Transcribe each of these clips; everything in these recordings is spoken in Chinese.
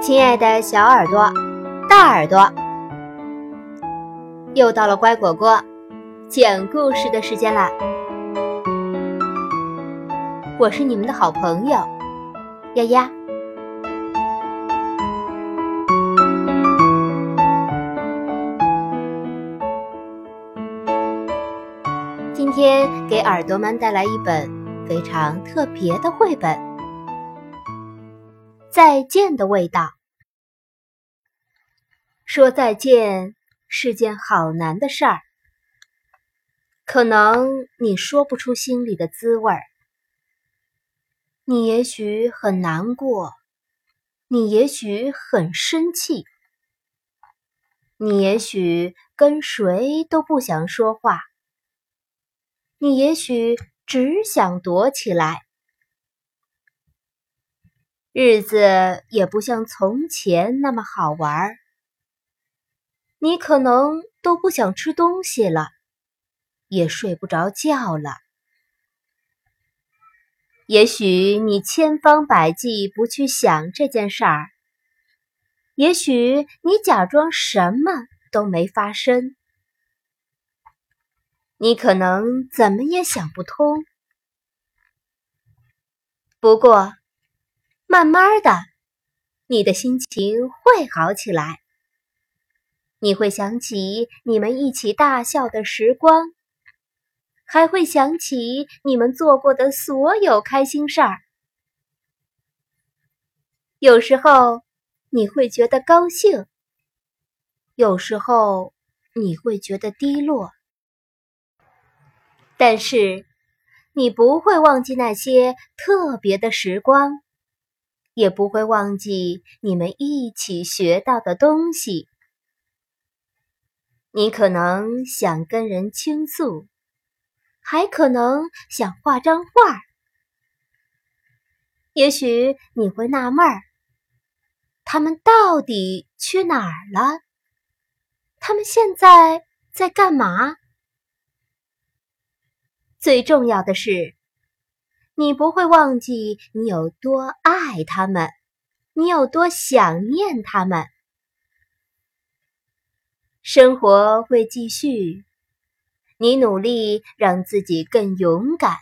亲爱的小耳朵、大耳朵，又到了乖果果讲故事的时间啦！我是你们的好朋友丫丫。今天给耳朵们带来一本非常特别的绘本。再见的味道。说再见是件好难的事儿，可能你说不出心里的滋味儿。你也许很难过，你也许很生气，你也许跟谁都不想说话，你也许只想躲起来。日子也不像从前那么好玩儿，你可能都不想吃东西了，也睡不着觉了。也许你千方百计不去想这件事儿，也许你假装什么都没发生，你可能怎么也想不通。不过。慢慢的，你的心情会好起来。你会想起你们一起大笑的时光，还会想起你们做过的所有开心事儿。有时候你会觉得高兴，有时候你会觉得低落，但是你不会忘记那些特别的时光。也不会忘记你们一起学到的东西。你可能想跟人倾诉，还可能想画张画。也许你会纳闷儿：他们到底去哪儿了？他们现在在干嘛？最重要的是。你不会忘记你有多爱他们，你有多想念他们。生活会继续，你努力让自己更勇敢。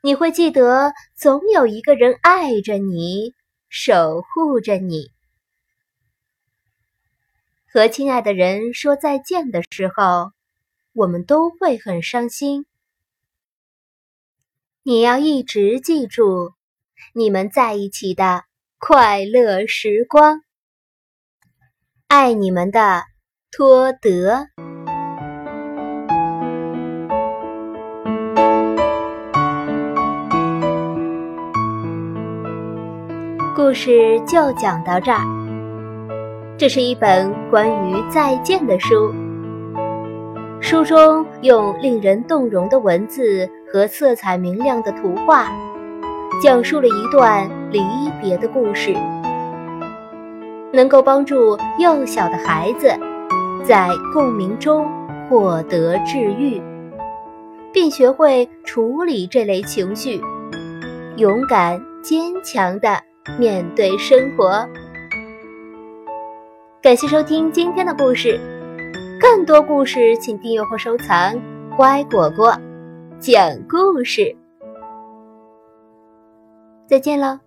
你会记得，总有一个人爱着你，守护着你。和亲爱的人说再见的时候，我们都会很伤心。你要一直记住你们在一起的快乐时光。爱你们的托德。故事就讲到这儿。这是一本关于再见的书。书中用令人动容的文字和色彩明亮的图画，讲述了一段离别的故事，能够帮助幼小的孩子在共鸣中获得治愈，并学会处理这类情绪，勇敢坚强的面对生活。感谢收听今天的故事。更多故事，请订阅或收藏“乖果果讲故事”。再见了。